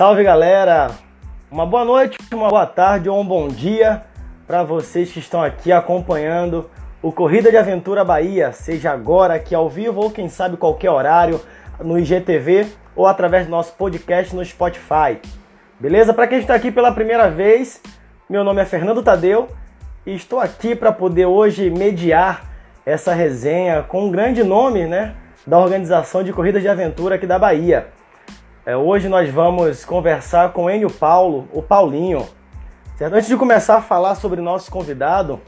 salve galera! Uma boa noite, uma boa tarde ou um bom dia para vocês que estão aqui acompanhando o Corrida de Aventura Bahia, seja agora aqui ao vivo ou quem sabe qualquer horário no IGTV ou através do nosso podcast no Spotify. Beleza? Para quem está aqui pela primeira vez, meu nome é Fernando Tadeu e estou aqui para poder hoje mediar essa resenha com um grande nome, né, da organização de corridas de aventura aqui da Bahia. É, hoje nós vamos conversar com Enio Paulo, o Paulinho. Certo? Antes de começar a falar sobre nosso convidado,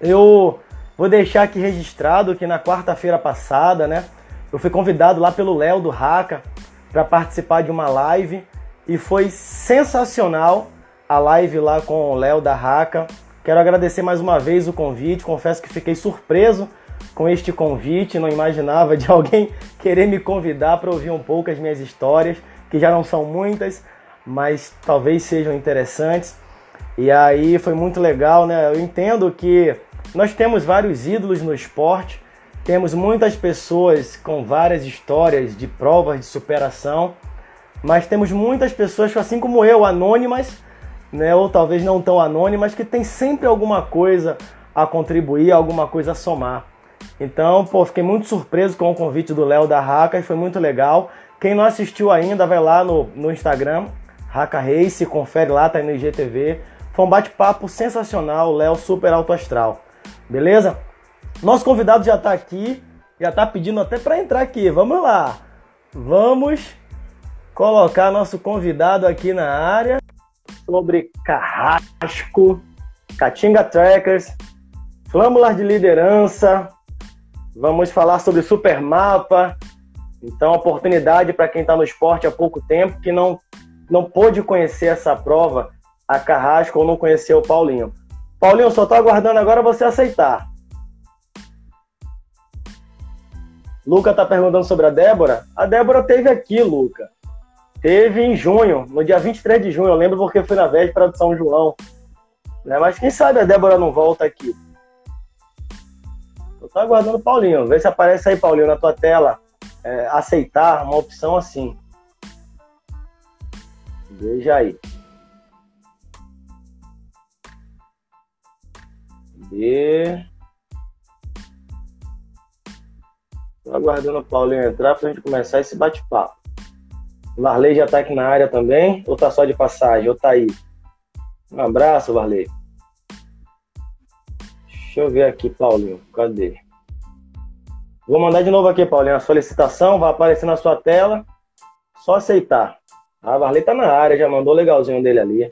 eu vou deixar aqui registrado que na quarta-feira passada, né, eu fui convidado lá pelo Léo do Raca para participar de uma live e foi sensacional a live lá com o Léo da Raca. Quero agradecer mais uma vez o convite, confesso que fiquei surpreso com este convite, não imaginava de alguém querer me convidar para ouvir um pouco as minhas histórias que já não são muitas, mas talvez sejam interessantes. E aí foi muito legal, né? Eu entendo que nós temos vários ídolos no esporte, temos muitas pessoas com várias histórias de provas de superação, mas temos muitas pessoas, assim como eu, anônimas, né? Ou talvez não tão anônimas, que tem sempre alguma coisa a contribuir, alguma coisa a somar. Então, pô, fiquei muito surpreso com o convite do Léo da Raca e foi muito legal. Quem não assistiu ainda, vai lá no, no Instagram, Raca Race, confere lá, tá aí no IGTV. Foi um bate-papo sensacional, Léo super alto astral. Beleza? Nosso convidado já tá aqui, já tá pedindo até para entrar aqui. Vamos lá. Vamos colocar nosso convidado aqui na área sobre Carrasco, Catinga Trackers, Flâmulas de Liderança. Vamos falar sobre Supermapa, então, oportunidade para quem está no esporte há pouco tempo, que não, não pôde conhecer essa prova, a Carrasco, ou não conheceu o Paulinho. Paulinho, só estou aguardando agora você aceitar. Luca está perguntando sobre a Débora. A Débora teve aqui, Luca. Teve em junho, no dia 23 de junho. Eu lembro porque fui na véspera de São João. Né? Mas quem sabe a Débora não volta aqui. Tô aguardando o Paulinho. Vê se aparece aí, Paulinho, na tua tela é, aceitar uma opção assim. Veja aí. B. Estou aguardando o Paulinho entrar para a gente começar esse bate-papo. Varley já está aqui na área também? Ou tá só de passagem? Ou tá aí? Um abraço, Varley. Deixa eu ver aqui, Paulinho. Cadê? Vou mandar de novo aqui, Paulinho, a solicitação, vai aparecer na sua tela. Só aceitar. A Varley tá na área, já mandou legalzinho dele ali.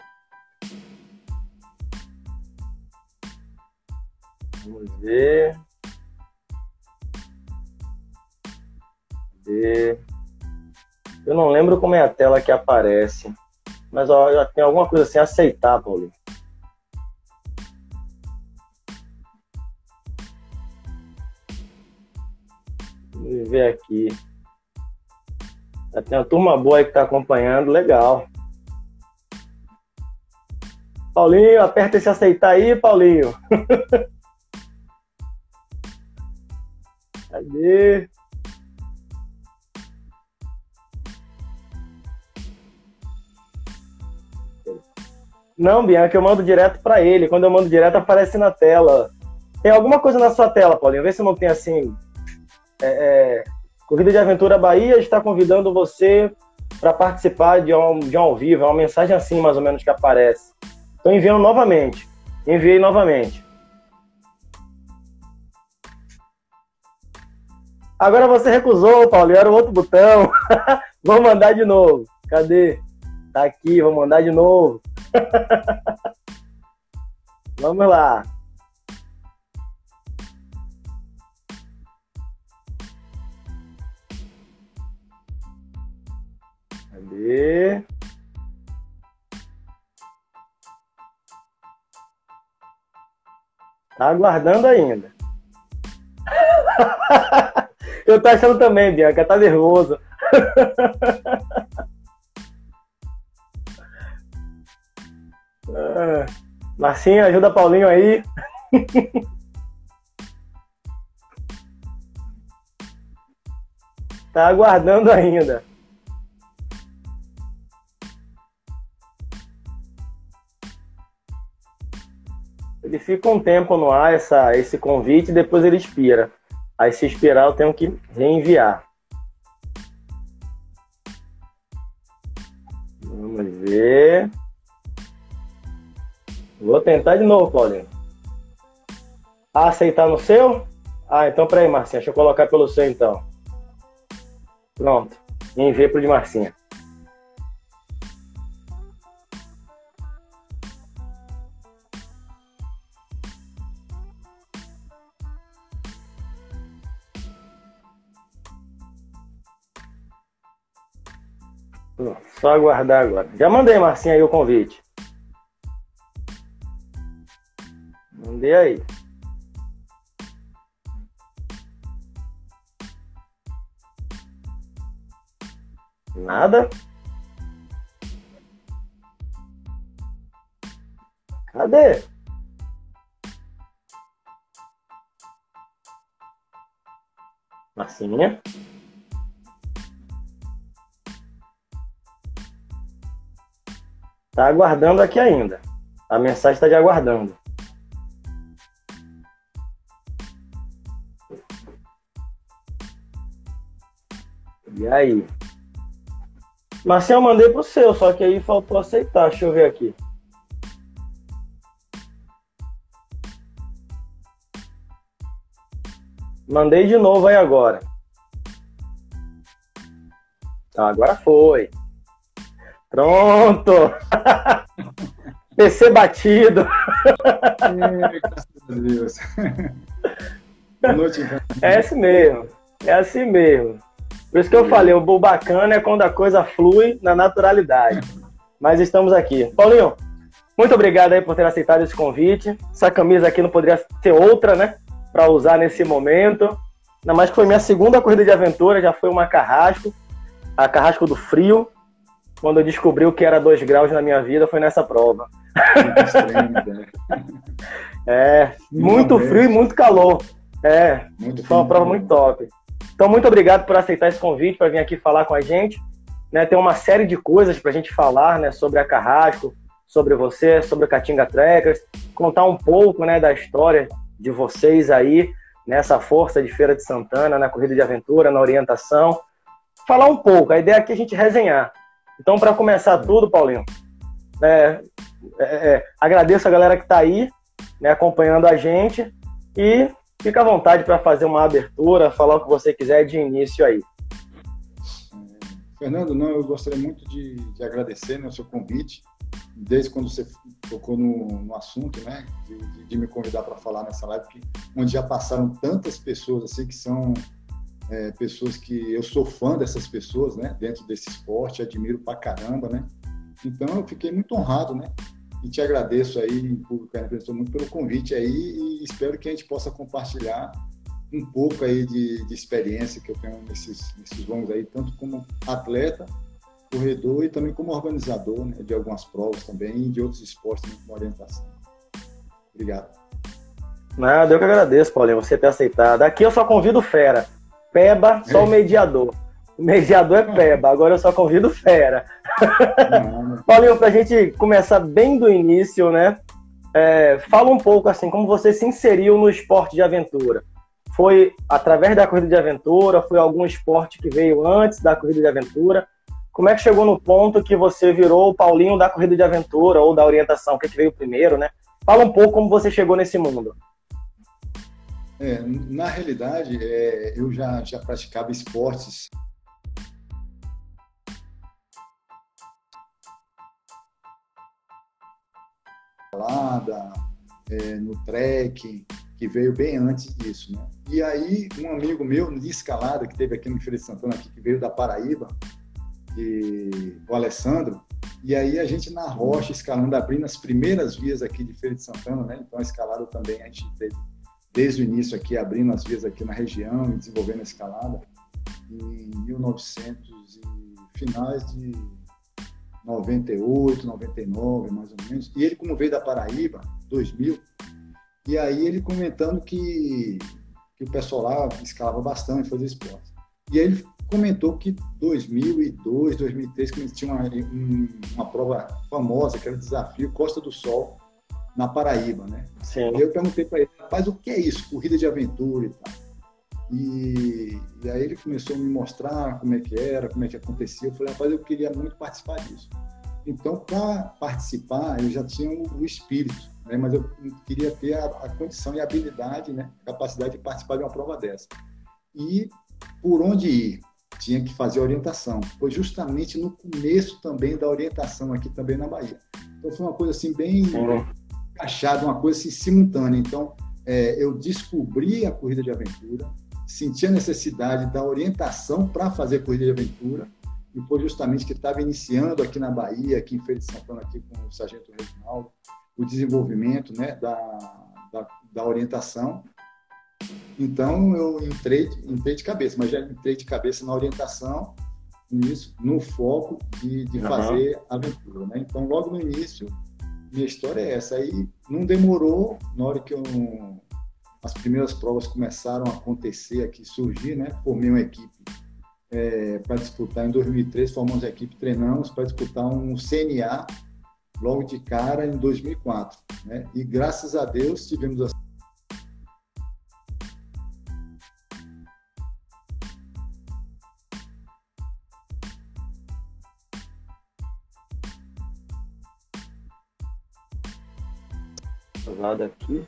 Vamos ver. Cadê? Eu não lembro como é a tela que aparece. Mas ó, já tem alguma coisa assim, aceitar, Paulinho. Ver aqui. Tem uma turma boa aí que está acompanhando, legal. Paulinho, aperta esse aceitar aí, Paulinho. Cadê? Não, Bianca, eu mando direto para ele. Quando eu mando direto, aparece na tela. Tem alguma coisa na sua tela, Paulinho? Vê se não tem assim é, é, Corrida de Aventura Bahia está convidando você para participar de um, de um ao vivo. É uma mensagem assim, mais ou menos, que aparece. Estou enviando novamente. Enviei novamente. Agora você recusou, Paulo. Era o outro botão. vou mandar de novo. Cadê? Tá aqui, vou mandar de novo. Vamos lá. Cadê? Tá aguardando ainda. Eu tô achando também, Bianca, tá nervoso. Ah, Marcinho, ajuda Paulinho aí. tá aguardando ainda. Ele fica um tempo no ar, essa, esse convite, e depois ele expira. Aí se expirar, eu tenho que reenviar. Vamos ver. Vou tentar de novo, Paulinho. aceitar no seu? Ah, então peraí, Marcinha. Deixa eu colocar pelo seu então. Pronto. Enviei pro de Marcinha. Só aguardar agora. Já mandei, Marcinha, aí o convite. Mandei aí. Nada? Cadê? Marcinha? Tá aguardando aqui ainda. A mensagem está de aguardando. E aí? Marcinho, eu mandei pro seu, só que aí faltou aceitar. Deixa eu ver aqui. Mandei de novo aí agora. Tá, agora foi. Pronto! PC batido. graças a Deus. Boa noite, É assim mesmo. É assim mesmo. Por isso que eu falei, o bacana é quando a coisa flui na naturalidade. Mas estamos aqui. Paulinho, muito obrigado aí por ter aceitado esse convite. Essa camisa aqui não poderia ter outra, né? Para usar nesse momento. Ainda mais que foi minha segunda corrida de aventura, já foi uma carrasco. A carrasco do frio quando eu descobri o que era 2 graus na minha vida, foi nessa prova. Né? é, muito frio e muito calor. É, muito foi uma prova muito top. Então, muito obrigado por aceitar esse convite para vir aqui falar com a gente. Né, tem uma série de coisas para a gente falar né, sobre a Carrasco, sobre você, sobre a Catinga Trekkers, contar um pouco né, da história de vocês aí, nessa força de Feira de Santana, na corrida de aventura, na orientação. Falar um pouco, a ideia aqui é a gente resenhar. Então, para começar tudo, Paulinho, é, é, é, agradeço a galera que está aí, né, acompanhando a gente e fica à vontade para fazer uma abertura, falar o que você quiser de início aí. Fernando, não, eu gostaria muito de, de agradecer né, o seu convite, desde quando você tocou no, no assunto, né, de, de, de me convidar para falar nessa live, onde já passaram tantas pessoas assim que são é, pessoas que eu sou fã dessas pessoas, né, dentro desse esporte, admiro pra caramba, né. Então eu fiquei muito honrado, né, e te agradeço aí em público, agradeço muito pelo convite aí e espero que a gente possa compartilhar um pouco aí de, de experiência que eu tenho nesses, nesses longos aí, tanto como atleta, corredor e também como organizador né, de algumas provas também e de outros esportes também como orientação. Obrigado. Nada, eu que agradeço, Paulinho, você ter aceitado. Aqui eu só convido fera. Peba, só o mediador. O mediador é Peba, agora eu só convido Fera. Paulinho, para a gente começar bem do início, né? É, fala um pouco assim, como você se inseriu no esporte de aventura. Foi através da corrida de aventura? Foi algum esporte que veio antes da corrida de aventura? Como é que chegou no ponto que você virou o Paulinho da corrida de aventura ou da orientação, que, é que veio primeiro, né? Fala um pouco como você chegou nesse mundo. É, na realidade, é, eu já, já praticava esportes é, no trek, que veio bem antes disso, né? E aí, um amigo meu de escalada, que teve aqui no Feira de Santana, aqui, que veio da Paraíba, e, o Alessandro, e aí a gente na rocha, escalando, abrindo as primeiras vias aqui de Feira de Santana, né? Então a escalada também a gente teve desde o início aqui, abrindo as vias aqui na região e desenvolvendo a escalada, em 1900 e finais de 98, 99, mais ou menos. E ele, como veio da Paraíba, 2000, e aí ele comentando que, que o pessoal lá escalava bastante, fazia esporte. E aí ele comentou que 2002, 2003, que tinha uma, uma prova famosa, que era o desafio Costa do Sol, na Paraíba, né? Sim. E eu perguntei para ele, rapaz, o que é isso? Corrida de aventura e tal. E, e, aí ele começou a me mostrar como é que era, como é que acontecia. Eu falei, rapaz, eu queria muito participar disso. Então, para participar, eu já tinha o, o espírito, né? mas eu queria ter a, a, condição e a habilidade, né? capacidade de participar de uma prova dessa. E por onde ir? Tinha que fazer orientação. Foi justamente no começo também da orientação aqui também na Bahia. Então, foi uma coisa assim bem encaixada, uma coisa assim simultânea. Então, é, eu descobri a corrida de aventura, senti a necessidade da orientação para fazer corrida de aventura, e foi justamente que estava iniciando aqui na Bahia, aqui em Feira de Santana, aqui com o Sargento Reginaldo, o desenvolvimento né, da, da, da, orientação. Então, eu entrei, entrei de cabeça, mas já entrei de cabeça na orientação, nisso, no foco de, de uhum. fazer aventura. Né? Então, logo no início, minha história é essa. Aí, não demorou, na hora que eu as primeiras provas começaram a acontecer aqui, surgir, né? Formei uma equipe é, para disputar em 2003, formamos a equipe, treinamos para disputar um CNA logo de cara em 2004, né? E graças a Deus tivemos a lado aqui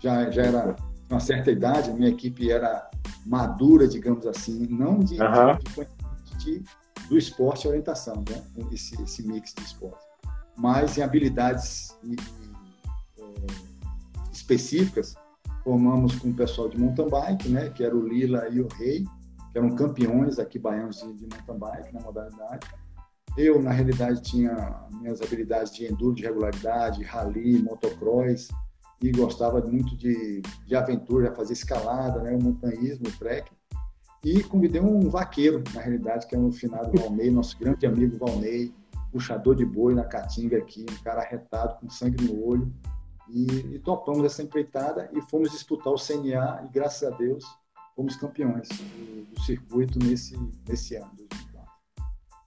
já, já era uma certa idade, minha equipe era madura, digamos assim, não de, uhum. de, de, do esporte e orientação, né? esse, esse mix de esporte, mas em habilidades e, e, é, específicas, formamos com o pessoal de mountain bike, né? que era o Lila e o Rei, que eram campeões aqui baianos de, de mountain bike na modalidade. Eu, na realidade, tinha minhas habilidades de enduro de regularidade, rally, motocross, e gostava muito de, de aventura, fazer escalada, né, montanhismo, trekking. E convidei um vaqueiro, na realidade, que é o finado Valnei, nosso grande amigo Valnei, puxador de boi na Caatinga aqui, um cara arretado, com sangue no olho. E, e, topamos essa empreitada e fomos disputar o CNA e, graças a Deus, fomos campeões do, do circuito nesse, nesse ano, 2004.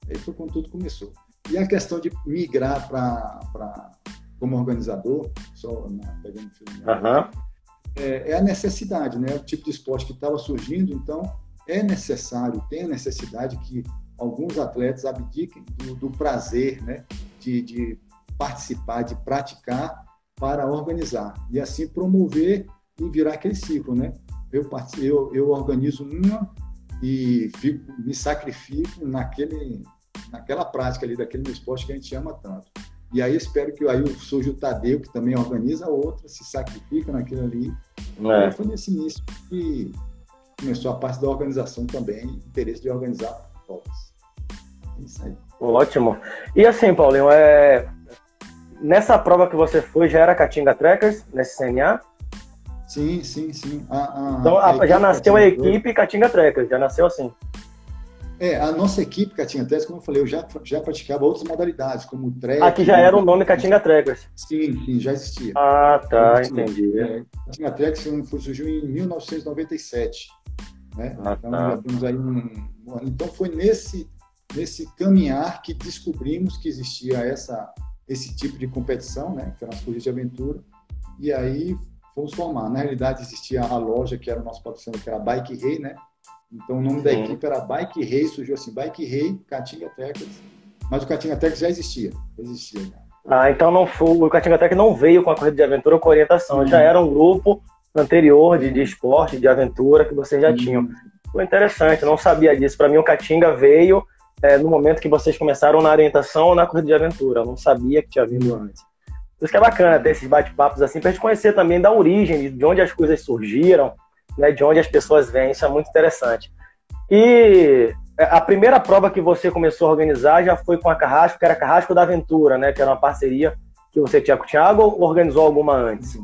Aí foi quando tudo começou. E a questão de migrar para como organizador, só na, pegando uhum. é, é, a necessidade, né? O tipo de esporte que estava surgindo, então é necessário, tem a necessidade que alguns atletas abdiquem do, do prazer, né? De, de, participar, de praticar para organizar e assim promover e virar aquele ciclo, né? Eu, eu, eu organizo uma e fico, me sacrifico naquele, naquela prática ali daquele esporte que a gente ama tanto. E aí espero que aí surja o Tadeu, que também organiza outra, se sacrifica naquilo ali. É. E foi nesse início que começou a parte da organização também, interesse de organizar provas. É isso aí. Ótimo. E assim, Paulinho, é... nessa prova que você foi, já era Catinga Trekkers, nesse CNA? Sim, sim, sim. A, a, então a já nasceu a equipe Catinga Trekkers, já nasceu assim. É, a nossa equipe Catinga Trekkers, como eu falei, eu já, já praticava outras modalidades, como o trek. Aqui já era o nome Catinga Trekkers. Sim, sim, já existia. Ah, tá, entendi. É, Catinga Trekkers surgiu em 1997. Né? Ah, então, tá. já temos aí um, Então, foi nesse, nesse caminhar que descobrimos que existia essa, esse tipo de competição, né? que eram as corridas de aventura, e aí fomos formar. Na realidade, existia a loja, que era o nosso patrocinador, que era a Bike Rei, né? Então o nome da equipe era Bike Rei, surgiu assim, Bike Rei, Caatinga Trekkers, mas o Caatinga Trekkers já existia, existia. Né? Ah, então não foi, o Caatinga Trekkers não veio com a corrida de aventura com orientação, uhum. já era um grupo anterior de, de esporte, de aventura que vocês já uhum. tinham. Foi interessante, não sabia disso. Para mim o Caatinga veio é, no momento que vocês começaram na orientação ou na corrida de aventura, eu não sabia que tinha vindo antes. Por isso que é bacana ter esses bate-papos assim, para a gente conhecer também da origem, de onde as coisas surgiram, né, de onde as pessoas vêm. Isso é muito interessante. E é, a primeira prova que você começou a organizar já foi com a Carrasco, que era Carrasco da Aventura, né? Que era uma parceria que você tinha com o Thiago ou organizou alguma antes?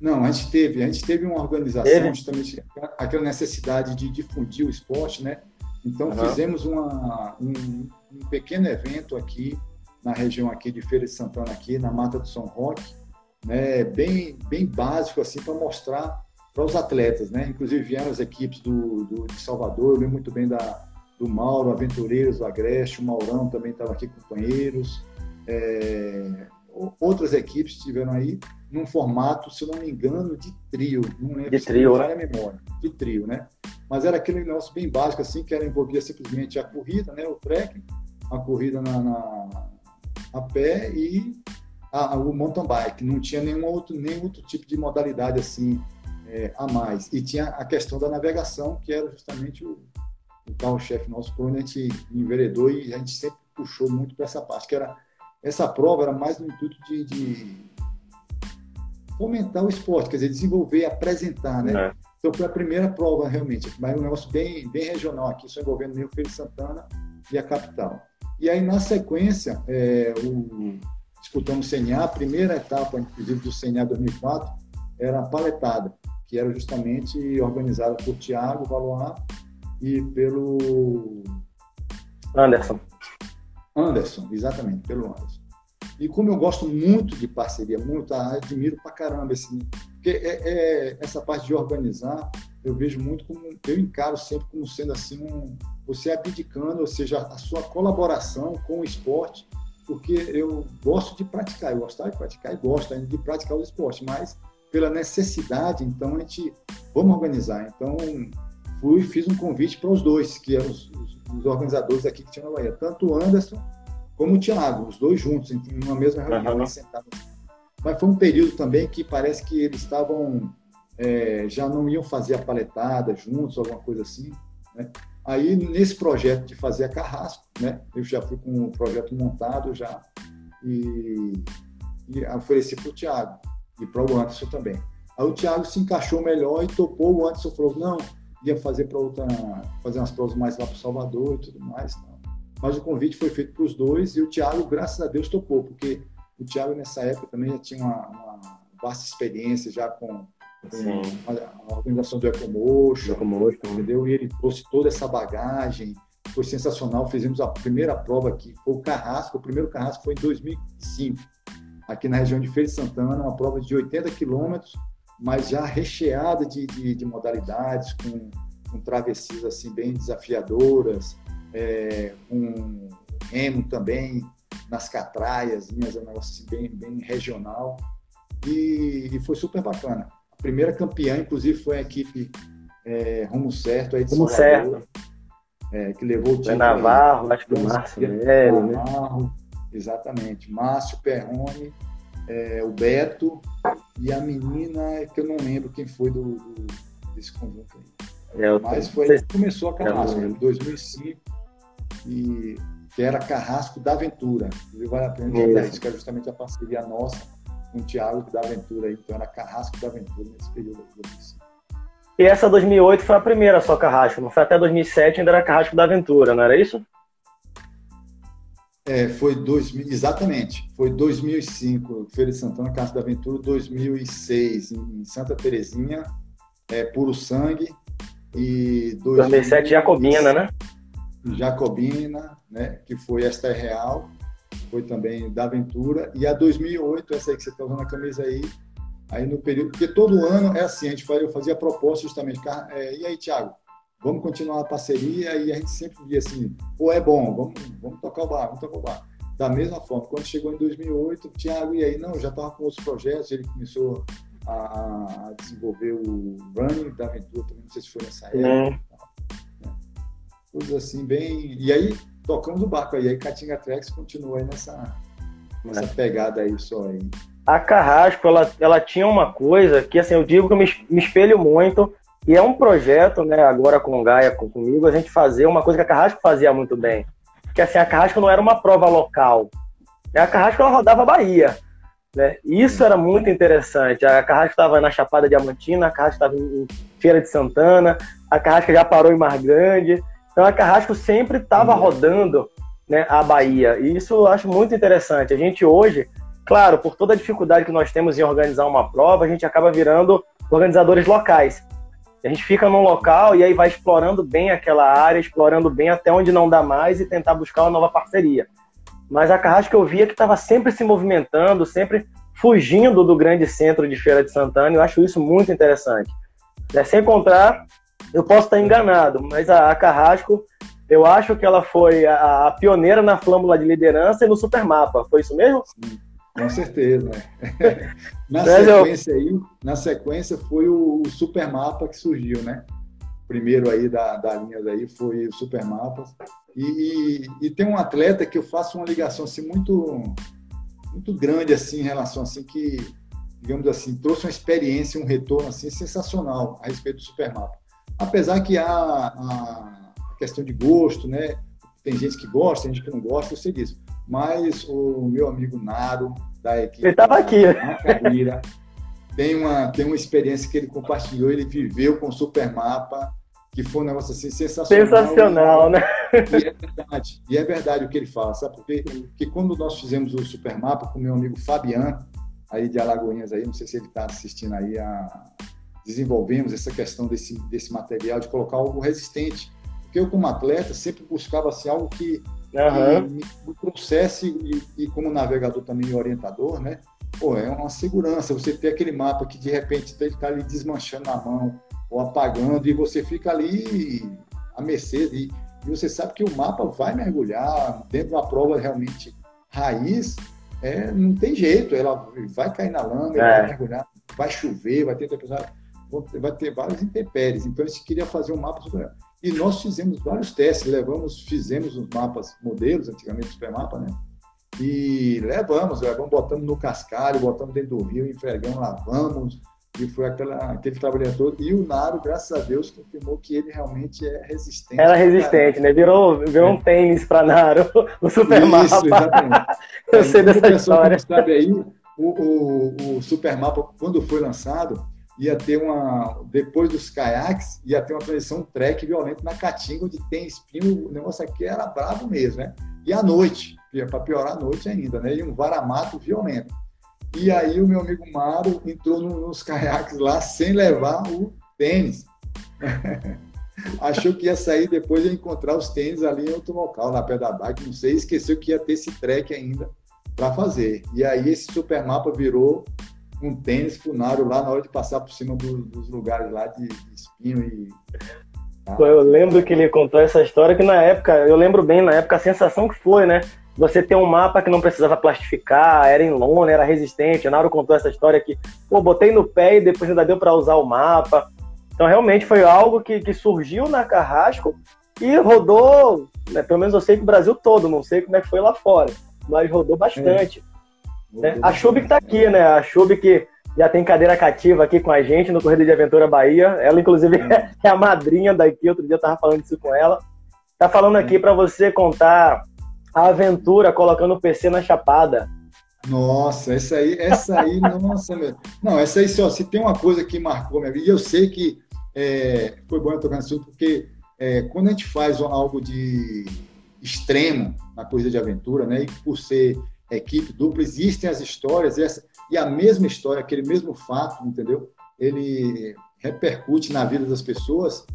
Não, a gente teve, a gente teve uma organização teve? justamente aquela necessidade de difundir o esporte, né? Então uhum. fizemos uma, um, um, pequeno evento aqui na região aqui de Feira de Santana aqui na Mata do São Roque, né? Bem, bem básico assim para mostrar para os atletas, né? Inclusive vieram as equipes do, do, de Salvador, eu lembro muito bem da, do Mauro, Aventureiros do Agreste, o Maurão também estava aqui, companheiros. É, outras equipes estiveram aí num formato, se não me engano, de trio. Não lembro de trio, né? memória. De trio, né? Mas era aquele negócio bem básico, assim, que era envolvia simplesmente a corrida, né? O trek, a corrida na, na a pé e a, o mountain bike. Não tinha nenhum outro, nenhum outro tipo de modalidade assim é, a mais. E tinha a questão da navegação, que era justamente o, o carro-chefe nosso, onde a gente enveredou e a gente sempre puxou muito para essa parte, que era essa prova era mais no intuito de, de fomentar o esporte, quer dizer, desenvolver, apresentar, né? É. Então foi a primeira prova realmente, mas um negócio bem, bem regional aqui, só envolvendo meio Feira de Santana e a capital. E aí na sequência, é, o, disputamos o CNA, a primeira etapa, inclusive do CNA 2004, era a paletada, que era justamente organizada por Tiago Valois e pelo Anderson. Anderson, exatamente, pelo Anderson. E como eu gosto muito de parceria, muito, admiro pra caramba esse. Porque é, é, essa parte de organizar, eu vejo muito como. Eu encaro sempre como sendo assim, um, você abdicando, ou seja, a sua colaboração com o esporte, porque eu gosto de praticar, eu gostava de praticar e gosto ainda de praticar o esporte, mas pela necessidade, então a gente. Vamos organizar. Então, fui fiz um convite para os dois, que eram os, os, os organizadores aqui que tinham na Bahia, tanto o Anderson como o Thiago, os dois juntos, em uma mesma reunião, uhum. sentados. Mas foi um período também que parece que eles estavam, é, já não iam fazer a paletada juntos, alguma coisa assim. Né? Aí, nesse projeto de fazer a carrasco, né? eu já fui com o projeto montado já e, e ofereci para o Thiago e para o Anderson também. Aí o Thiago se encaixou melhor e topou. O Anderson falou: não, ia fazer para outra, fazer umas provas mais lá para Salvador e tudo mais. Não mas o convite foi feito para os dois e o Thiago, graças a Deus, topou, porque o Thiago nessa época também já tinha uma, uma vasta experiência já com, com a, a, organização do Ecomotion, Ecomotion, entendeu? E ele trouxe toda essa bagagem, foi sensacional. Fizemos a primeira prova aqui, foi o Carrasco, o primeiro Carrasco foi em 2005, aqui na região de Feira de Santana, uma prova de 80 quilômetros, mas já recheada de, de, de modalidades, com, com travessias assim bem desafiadoras, é, um remo também nas catraias, um negócio assim, bem, bem regional. E, e, foi super bacana. Primeira campeã, inclusive, foi a equipe é, Rumo Certo, aí de Rumo Certo. É, que levou o time. Navarro, acho que o Márcio né? Navarro, exatamente. Márcio Perrone, é, o Beto e a menina, que eu não lembro quem foi do, do desse conjunto aí. É, Mas foi aí que começou a Carrasco, em 2005 e que era Carrasco da Aventura. Vale a pena lembrar isso, que é justamente a parceria nossa com o Thiago da Aventura. Então era Carrasco da Aventura nesse período. E essa 2008 foi a primeira só Carrasco, não foi até 2007 ainda era Carrasco da Aventura, não era isso? É, foi dois, exatamente. Foi 2005, Feira de Santana, Carrasco da Aventura, 2006 em Santa Terezinha, é, Puro Sangue e 2007 Jacobina, né? Jacobina, né, que foi esta é real, foi também da Aventura, e a 2008, essa aí que você está usando a camisa aí, aí no período, porque todo ano é assim, a gente fazia, eu fazia proposta justamente, é, e aí, Thiago, vamos continuar a parceria, e a gente sempre via assim, pô, é bom, vamos, vamos tocar o bar, vamos tocar o bar. Da mesma forma, quando chegou em 2008, Thiago, e aí, não, já estava com outros projetos, ele começou a, a, desenvolver o running da aventura, também não sei se foi nessa época coisas assim, bem. E aí tocamos o barco aí, aí Catinga Trex continua aí nessa, nessa é. pegada aí só aí. A Carrasco, ela, ela tinha uma coisa que, assim, eu digo que eu me, me espelho muito, e é um projeto, né, agora com o Gaia, com, comigo, a gente fazer uma coisa que a Carrasco fazia muito bem. Que, assim, a Carrasco não era uma prova local. A Carrasco, ela rodava a Bahia. Né? Isso era muito interessante. A Carrasco estava na Chapada Diamantina, a Carrasco estava em Feira de Santana, a Carrasco já parou em Mar Grande. Então a Carrasco sempre estava uhum. rodando né, a Bahia. E isso eu acho muito interessante. A gente hoje, claro, por toda a dificuldade que nós temos em organizar uma prova, a gente acaba virando organizadores locais. A gente fica num local e aí vai explorando bem aquela área, explorando bem até onde não dá mais e tentar buscar uma nova parceria. Mas a Carrasco eu via que estava sempre se movimentando, sempre fugindo do grande centro de Feira de Santana, eu acho isso muito interessante. É, sem encontrar eu posso estar enganado, mas a, a Carrasco, eu acho que ela foi a, a, pioneira na flâmula de liderança e no supermapa. Foi isso mesmo? Com certeza. na sequência aí, na sequência foi o, o Supermapa que surgiu, né? Primeiro aí da, da linha daí foi o Supermapas. E, e, e, tem um atleta que eu faço uma ligação assim muito muito grande assim em relação assim que digamos assim trouxe uma experiência, um retorno assim sensacional a respeito do Supermapa. Apesar que há a questão de gosto, né? Tem gente que gosta, tem gente que não gosta, eu sei disso. Mas o meu amigo Naro, da equipe. Ele estava aqui. Carreira, tem uma, tem uma experiência que ele compartilhou, ele viveu com o Supermapa, que foi um negócio assim sensacional. Sensacional, né? E é verdade, e é verdade o que ele fala, sabe? Porque, porque quando nós fizemos o Supermapa com meu amigo Fabiano, aí de Alagoinhas, aí, não sei se ele está assistindo aí, a... desenvolvemos essa questão desse, desse material, de colocar algo resistente. Porque eu, como atleta, sempre buscava assim, algo que uhum. me, me trouxesse, e, e, como navegador também orientador, né? Pô, é uma segurança você ter aquele mapa que de repente está ali desmanchando na mão ou apagando e você fica ali à mercê e, e você sabe que o mapa vai mergulhar dentro de uma prova realmente raiz, é, não tem jeito, ela vai cair na lama, é. vai mergulhar, vai chover, vai ter tempestade, vai ter várias intempéries. Então, a gente queria fazer um mapa super e nós fizemos vários testes, levamos, fizemos os mapas modelos, antigamente Supermapa, né? E levamos, levamos, botamos no cascalho, botamos dentro do rio, enfregamos, lavamos, e foi aquela, aquele trabalho todo. E o Naro, graças a Deus, confirmou que ele realmente é resistente. Era resistente, né? Virou, virou é. um tênis para Naro, o Supermapa. Isso, exatamente. Eu sei dessa história. Sabe aí, o, o, o Supermapa, quando foi lançado, ia ter uma. Depois dos caiaques, ia ter uma transição trek violenta na Caatinga, onde tem espinho. O negócio aqui era bravo mesmo, né? E à noite, para piorar a noite ainda, né? E um varamato violento. E aí o meu amigo Mário entrou nos caiaques lá sem levar o tênis. Achou que ia sair depois de encontrar os tênis ali em outro local, na pé da bike, não sei, esqueceu que ia ter esse trek ainda para fazer. E aí esse super mapa virou um tênis funário lá na hora de passar por cima do, dos lugares lá de, de espinho e. Eu lembro que ele contou essa história que na época, eu lembro bem, na época a sensação que foi, né? Você ter um mapa que não precisava plastificar, era em lona, era resistente. O Nauro contou essa história que, pô, botei no pé e depois ainda deu para usar o mapa. Então realmente foi algo que, que surgiu na Carrasco e rodou, né, pelo menos eu sei que o Brasil todo, não sei como é que foi lá fora, mas rodou bastante. É. Né? A Chub que tá aqui, né? A Chub que já tem cadeira cativa aqui com a gente no Corrida de Aventura Bahia. Ela, inclusive, é, é a madrinha daqui. Outro dia eu tava falando isso com ela. Tá falando aqui para você contar a aventura colocando o PC na chapada. Nossa, essa aí, essa aí, nossa, meu. Não, essa aí, só, se tem uma coisa que marcou minha vida, e eu sei que é, foi bom eu tocar nesse assunto, porque é, quando a gente faz algo de extremo na coisa de aventura, né, e por ser equipe dupla, existem as histórias, e, essa, e a mesma história, aquele mesmo fato, entendeu? Ele repercute na vida das pessoas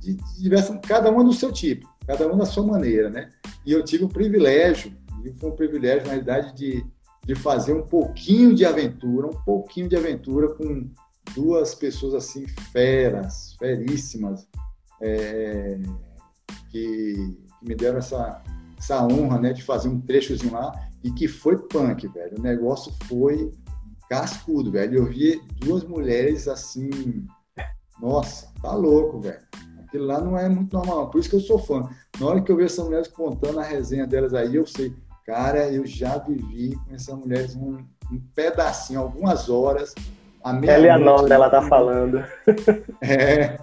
de, de diversas, cada uma do seu tipo, cada uma da sua maneira, né? E eu tive o privilégio, foi um privilégio, na realidade, de, de fazer um pouquinho de aventura, um pouquinho de aventura com duas pessoas assim feras, feríssimas, é, que, que me deram essa, essa honra, né, de fazer um trechozinho lá e que foi punk, velho. O negócio foi cascudo, velho. Eu vi duas mulheres assim, nossa, tá louco, velho. Aquilo lá não é muito normal, por isso que eu sou fã. Na hora que eu vejo essas mulheres contando a resenha delas aí, eu sei, cara, eu já vivi com essas mulheres um, um pedacinho, algumas horas. A meia Ela é a nome ela tá falando. É,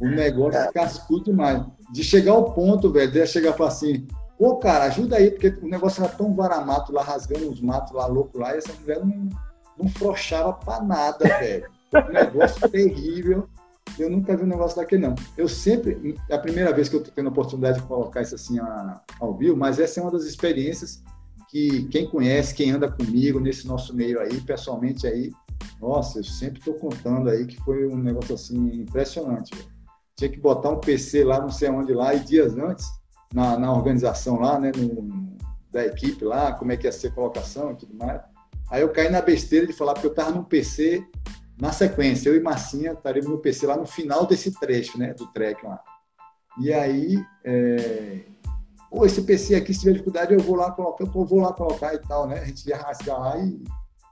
o negócio é. cascudo demais. De chegar ao ponto, velho, de chegar e falar assim, Pô, cara, ajuda aí, porque o negócio era tão varamato lá, rasgando os matos lá, louco lá, e essa mulher não, não frouxava pra nada, velho. Um negócio terrível. Eu nunca vi um negócio daquele, não. Eu sempre, é a primeira vez que eu tô tendo a oportunidade de colocar isso assim ao vivo, mas essa é uma das experiências que quem conhece, quem anda comigo nesse nosso meio aí, pessoalmente aí, nossa, eu sempre estou contando aí que foi um negócio assim impressionante. Velho. Tinha que botar um PC lá, não sei onde lá, e dias antes, na, na organização lá, né, no, da equipe lá, como é que ia ser a colocação e tudo mais. Aí eu caí na besteira de falar, porque eu estava no PC na sequência, eu e Massinha estaríamos no PC lá no final desse trecho, né, do trek lá. E aí, é... Pô, esse PC aqui, se tiver dificuldade, eu vou lá colocar, eu vou lá colocar e tal, né? A gente ia rasgar lá e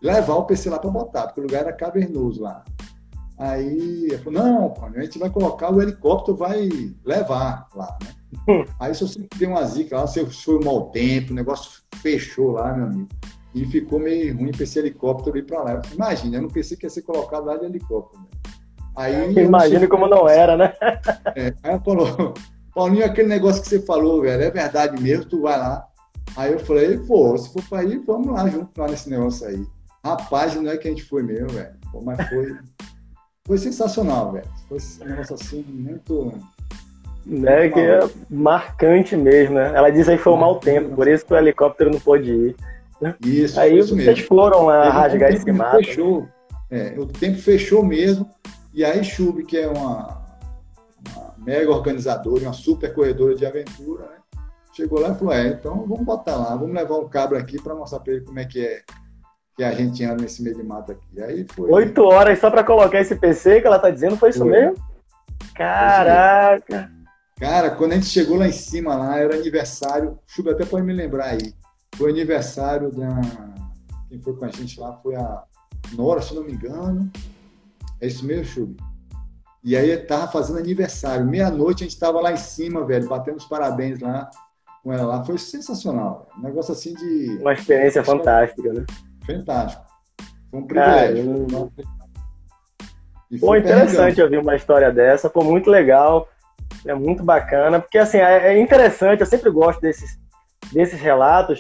levar o PC lá para botar, porque o lugar era cavernoso lá. Aí eu falei, não, a gente vai colocar, o helicóptero vai levar lá, né? Aí se você deu uma zica lá, você foi um mau tempo, o negócio fechou lá, meu amigo. E ficou meio ruim para esse helicóptero ir para lá. Eu falei, imagina, eu não pensei que ia ser colocado lá de helicóptero. Né? Aí, Imagine como não era, né? É, aí ela falou, Paulinho, aquele negócio que você falou, velho, é verdade mesmo, tu vai lá. Aí eu falei, pô, se for para ir, vamos lá junto lá nesse negócio aí. Rapaz, não é que a gente foi mesmo, velho. Mas foi, foi sensacional, velho. Foi um negócio assim, muito. Né, que é marcante mesmo, né? Ela disse aí que foi um mau tempo, por isso que o helicóptero não pôde ir. Né? Isso, aí isso vocês mesmo. foram lá rasgar esse mapa. Fechou. É, o tempo fechou mesmo. E aí, Chub, que é uma, uma mega organizadora, uma super corredora de aventura, né? Chegou lá e falou: É, então vamos botar lá, vamos levar um cabra aqui para mostrar para ele como é que é que a gente anda nesse meio de mato aqui. Aí foi. Oito horas só para colocar esse PC que ela tá dizendo, foi isso foi. mesmo? Caraca! Cara, quando a gente chegou lá em cima, lá, era aniversário, Chuba até pode me lembrar aí. Foi aniversário da. Quem foi com a gente lá foi a Nora, se não me engano. É isso mesmo, Chuba? E aí tava fazendo aniversário. Meia-noite a gente tava lá em cima, velho, batendo os parabéns lá com ela lá. Foi sensacional. Um negócio assim de. Uma experiência fantástica, né? Fantástico. Foi um privilégio. Pô, interessante ouvir uma história dessa, foi muito legal, é muito bacana, porque assim, é, é interessante, eu sempre gosto desses, desses relatos,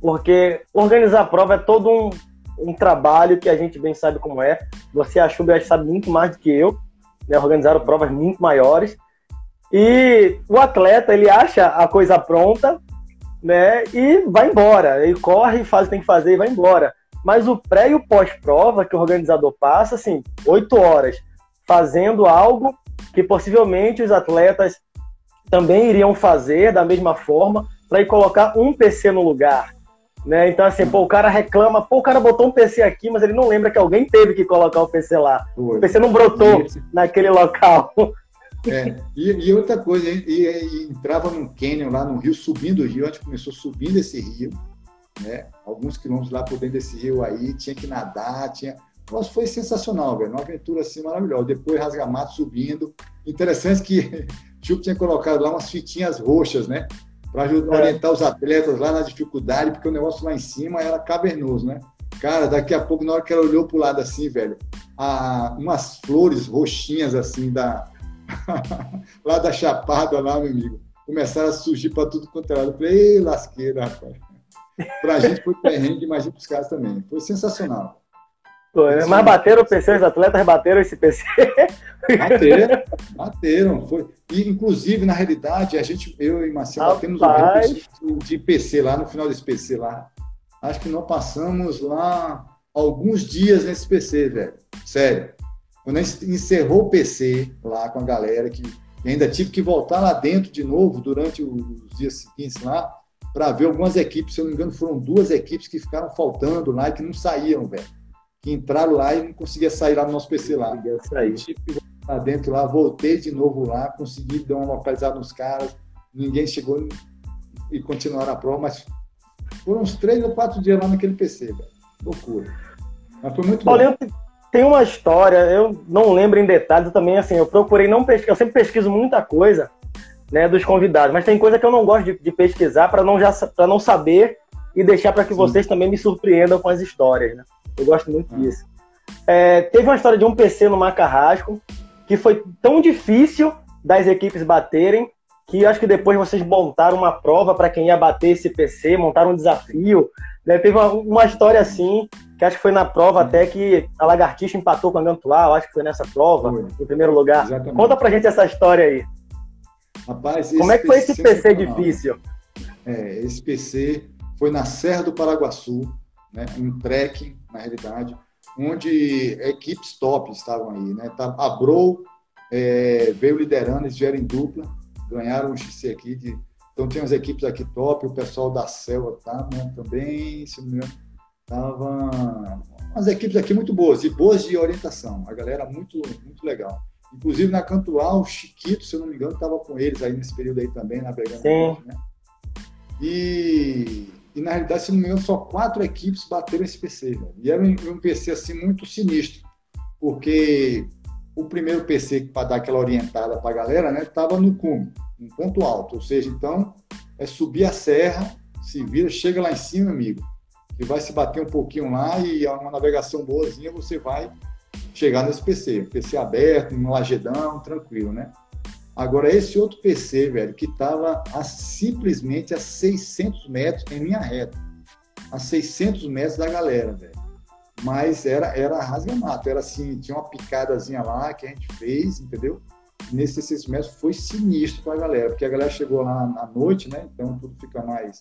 porque organizar a prova é todo um, um trabalho que a gente bem sabe como é. Você, a Chuba, sabe muito mais do que eu, né? organizaram provas muito maiores. E o atleta, ele acha a coisa pronta, né? E vai embora. Ele corre, faz o que tem que fazer e vai embora. Mas o pré e o pós-prova que o organizador passa, assim, oito horas, fazendo algo que possivelmente os atletas também iriam fazer da mesma forma para ir colocar um PC no lugar. Né? Então, assim, pô, o cara reclama, pô, o cara botou um PC aqui, mas ele não lembra que alguém teve que colocar o PC lá. Foi. O PC não brotou naquele local. É. E, e, outra coisa, e, e, entrava num canyon lá no rio, subindo o rio, a gente começou subindo esse rio, né? Alguns quilômetros lá por dentro desse rio aí, tinha que nadar, tinha. Nossa, foi sensacional, velho. Uma aventura assim maravilhosa. Depois rasgamato subindo. Interessante que Chup tinha colocado lá umas fitinhas roxas, né? Para orientar os atletas lá na dificuldade, porque o negócio lá em cima era cavernoso, né? Cara, daqui a pouco, na hora que ela olhou pro lado assim, velho, a, umas flores roxinhas assim da, lá da Chapada, lá, meu amigo, começaram a surgir para tudo quanto era. Eu falei, ei, lasqueira, rapaz. Para a gente foi perrengue, imagina para os caras também. Foi sensacional. Foi, mas bateram o PC, os atletas bateram esse PC. Bateram, bateram. Foi. E, inclusive, na realidade, a gente, eu e Marcelo, batemos o de PC lá, no final desse PC lá. Acho que nós passamos lá alguns dias nesse PC, velho. Sério. Quando a gente encerrou o PC lá com a galera, que ainda tive que voltar lá dentro de novo durante os dias seguintes lá, para ver algumas equipes, se eu não me engano, foram duas equipes que ficaram faltando lá e que não saíram, velho. Que entraram lá e não conseguia sair lá no nosso PC lá. Não sair. Tive que voltar dentro lá, voltei de novo lá, consegui dar uma localizada nos caras, ninguém chegou e continuaram a prova, mas foram uns três ou quatro dias lá naquele PC, velho. Loucura. Mas foi muito Olha, bom. Tem uma história, eu não lembro em detalhes, eu também, assim, eu procurei não pesquisar, eu sempre pesquiso muita coisa, né, dos convidados, mas tem coisa que eu não gosto de, de pesquisar para não, já, não saber e deixar para que Sim. vocês também me surpreendam com as histórias, né? Eu gosto muito ah. disso. É, teve uma história de um PC no Macarrasco que foi tão difícil das equipes baterem que acho que depois vocês montaram uma prova para quem ia bater esse PC, montaram um desafio. Né? Teve uma, uma história assim que acho que foi na prova até que a Lagartixa empatou com a Gantuá, acho que foi nessa prova, foi. em primeiro lugar. Exatamente. Conta pra gente essa história aí. Rapaz, Como é que foi esse PC difícil? É, esse PC foi na Serra do Paraguaçu, né, um trekking, na realidade, onde equipes top estavam aí. Né? Tá, a Bro é, veio liderando, eles vieram em dupla, ganharam um XC aqui. De, então tem as equipes aqui top, o pessoal da Selva tá, né, também, se não me engano Tava umas equipes aqui muito boas, e boas de orientação. A galera muito, muito legal. Inclusive na Cantual, o Chiquito, se eu não me engano, estava com eles aí nesse período aí também, na. Sim. Né? E, e na realidade, se não me engano, só quatro equipes bateram esse PC. Velho. E era um, um PC assim muito sinistro, porque o primeiro PC para dar aquela orientada para a galera, né, estava no cume, um ponto alto. Ou seja, então é subir a serra, se vira, chega lá em cima, amigo, e vai se bater um pouquinho lá e é uma navegação boazinha você vai chegar nesse PC. PC aberto, um lagedão, tranquilo, né? Agora, esse outro PC, velho, que estava simplesmente a 600 metros em linha reta. A 600 metros da galera, velho. Mas era, era rasga-mato, era assim, tinha uma picadazinha lá que a gente fez, entendeu? Nesses 600 metros foi sinistro para a galera, porque a galera chegou lá à noite, né? Então tudo fica mais,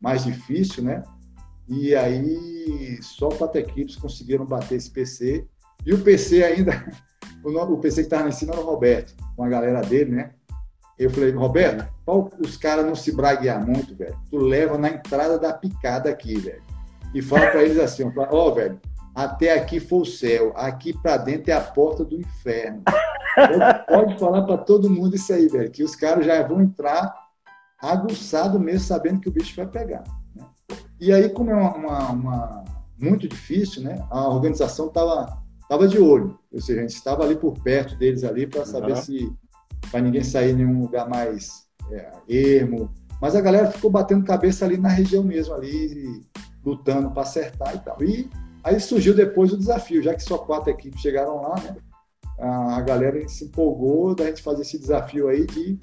mais difícil, né? E aí só quatro equipes conseguiram bater esse PC. E o PC ainda, o, PC que estava lá em cima era o Roberto, com a galera dele, né? Eu falei, Roberto, os caras não se braguear muito, velho. Tu leva na entrada da picada aqui, velho. E fala para eles assim, ó, oh, velho, até aqui foi o céu, aqui para dentro é a porta do inferno. Pode falar para todo mundo isso aí, velho, que os caras já vão entrar aguçado mesmo, sabendo que o bicho vai pegar. Né? E aí, como é uma, uma, uma muito difícil, né? A organização estava tava de olho, ou seja, a gente estava ali por perto deles ali para saber uhum. se para ninguém sair em nenhum lugar mais é, ermo. Mas a galera ficou batendo cabeça ali na região mesmo ali, lutando para acertar e tal. E aí surgiu depois o desafio, já que só quatro equipes chegaram lá, né? A galera se empolgou da gente fazer esse desafio aí de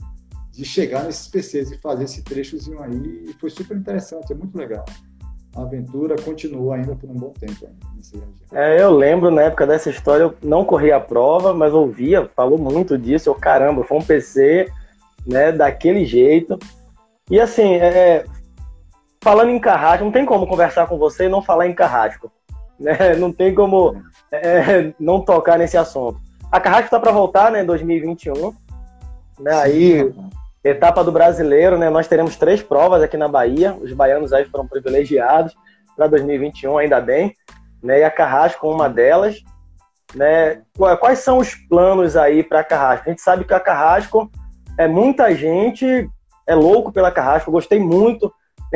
de chegar nesses PCs e fazer esse trechozinho aí. E foi super interessante, é muito legal. A aventura continuou ainda por um bom tempo. é, eu lembro na época dessa história, eu não corri a prova, mas ouvia, falou muito disso. Eu, caramba, foi um PC né, daquele jeito. E assim, é, falando em carrasco, não tem como conversar com você e não falar em carrasco. Né? Não tem como é, não tocar nesse assunto. A carrasco está para voltar né, em 2021. Né? Aí etapa do brasileiro, né? Nós teremos três provas aqui na Bahia. Os baianos aí foram privilegiados para 2021, ainda bem. Né? E a Carrasco, uma delas. Né? Quais são os planos aí para a Carrasco? A gente sabe que a Carrasco é muita gente é louco pela Carrasco. gostei muito.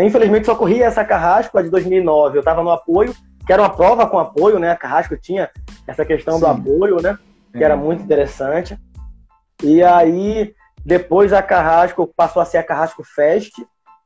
Infelizmente só corri essa Carrasco, a de 2009. Eu estava no apoio, que era uma prova com apoio, né? A Carrasco tinha essa questão Sim. do apoio, né? Que era muito interessante. E aí depois a Carrasco passou a ser a Carrasco Fest,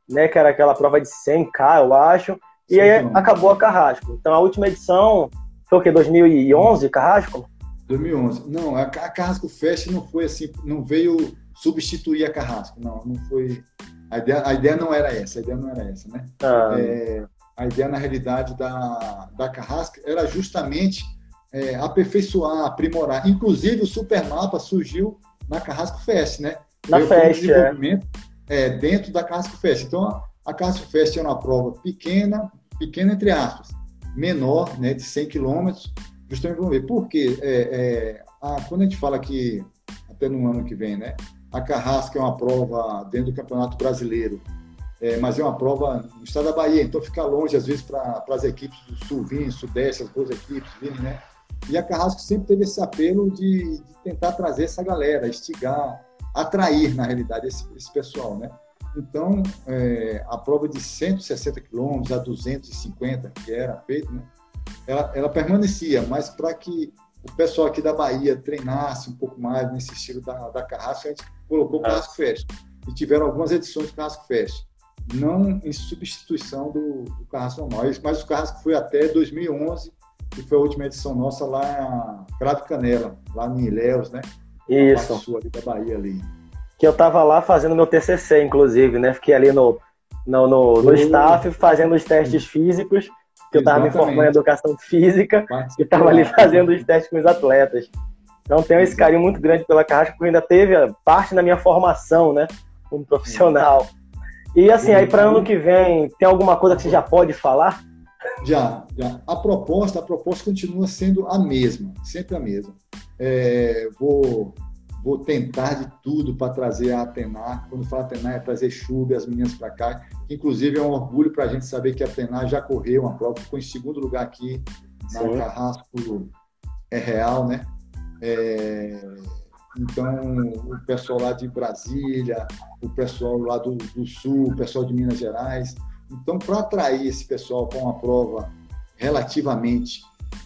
né, que era aquela prova de 100k, eu acho. E Sim, aí acabou a Carrasco. Então a última edição foi o quê? 2011, Carrasco? 2011. Não, a Carrasco Fest não foi assim, não veio substituir a Carrasco, não, não foi. A ideia, a ideia não era essa, a ideia não era essa, né? Ah. É, a ideia na realidade da, da Carrasco era justamente é, aperfeiçoar, aprimorar. Inclusive o Supermapa surgiu na Carrasco Fest, né? Na Fest, é. é. Dentro da Carrasco Fest. Então, a Carrasco Fest é uma prova pequena, pequena entre aspas, menor, né, de 100 quilômetros, justamente vamos ver. Por quê? É, é, a, quando a gente fala que, até no ano que vem, né, a Carrasco é uma prova dentro do Campeonato Brasileiro, é, mas é uma prova no estado da Bahia, então fica longe, às vezes, para as equipes do Sul virem, Sudeste, as duas equipes virem, né? E a Carrasco sempre teve esse apelo de, de tentar trazer essa galera, estigar, atrair, na realidade, esse, esse pessoal, né? Então, é, a prova de 160 quilômetros a 250, que era feita, né? Ela, ela permanecia, mas para que o pessoal aqui da Bahia treinasse um pouco mais nesse estilo da, da Carrasco, a gente colocou o Carrasco Fest. E tiveram algumas edições do Carrasco Fest. Não em substituição do, do Carrasco normal, mas o Carrasco foi até 2011 que foi a última edição nossa lá em Cravo Canela, lá em Ilhéus, né? Isso. Sul ali da Bahia ali. Que eu tava lá fazendo meu TCC, inclusive, né? Fiquei ali no, no, no, no staff fazendo os testes físicos, que eu tava me formando em educação física, e tava ali fazendo os testes com os atletas. Então tenho esse carinho muito grande pela Carrasco, porque ainda teve parte da minha formação, né? Como profissional. E assim, aí para ano que vem, tem alguma coisa que você já pode falar? Já, já. A proposta, a proposta continua sendo a mesma, sempre a mesma. É, vou, vou tentar de tudo para trazer a Atenar. Quando falo Atenar, é trazer Chuva as meninas para cá. Inclusive, é um orgulho para a gente saber que a Atenar já correu uma prova, ficou em segundo lugar aqui na Sim. Carrasco, é real, né? É, Então, o pessoal lá de Brasília, o pessoal lá do, do Sul, o pessoal de Minas Gerais. Então, para atrair esse pessoal para uma prova relativamente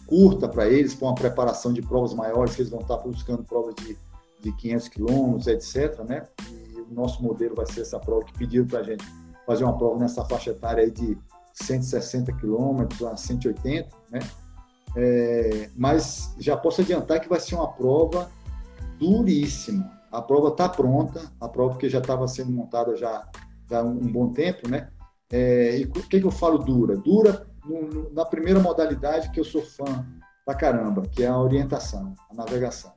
curta para eles, para uma preparação de provas maiores, que eles vão estar buscando provas de, de 500 quilômetros, etc. Né? E o nosso modelo vai ser essa prova que pediram para a gente fazer uma prova nessa faixa etária aí de 160 quilômetros a 180, né? É, mas já posso adiantar que vai ser uma prova duríssima. A prova está pronta, a prova que já estava sendo montada já, há um, um bom tempo, né? É, e o que, que eu falo dura? Dura no, no, na primeira modalidade que eu sou fã pra caramba, que é a orientação, a navegação.